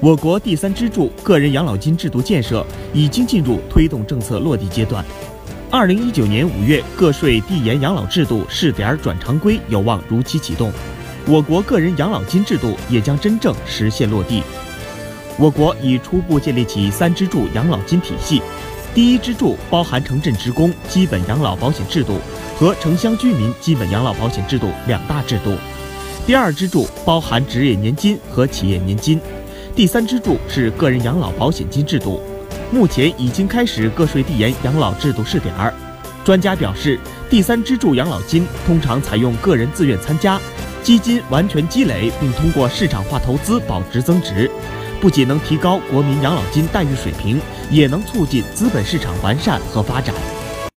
我国第三支柱个人养老金制度建设已经进入推动政策落地阶段。二零一九年五月，个税递延养老制度试点转常规有望如期启动，我国个人养老金制度也将真正实现落地。我国已初步建立起三支柱养老金体系，第一支柱包含城镇职工基本养老保险制度和城乡居民基本养老保险制度两大制度，第二支柱包含职业年金和企业年金，第三支柱是个人养老保险金制度。目前已经开始个税递延养老制度试点儿。专家表示，第三支柱养老金通常采用个人自愿参加，基金完全积累，并通过市场化投资保值增值，不仅能提高国民养老金待遇水平，也能促进资本市场完善和发展。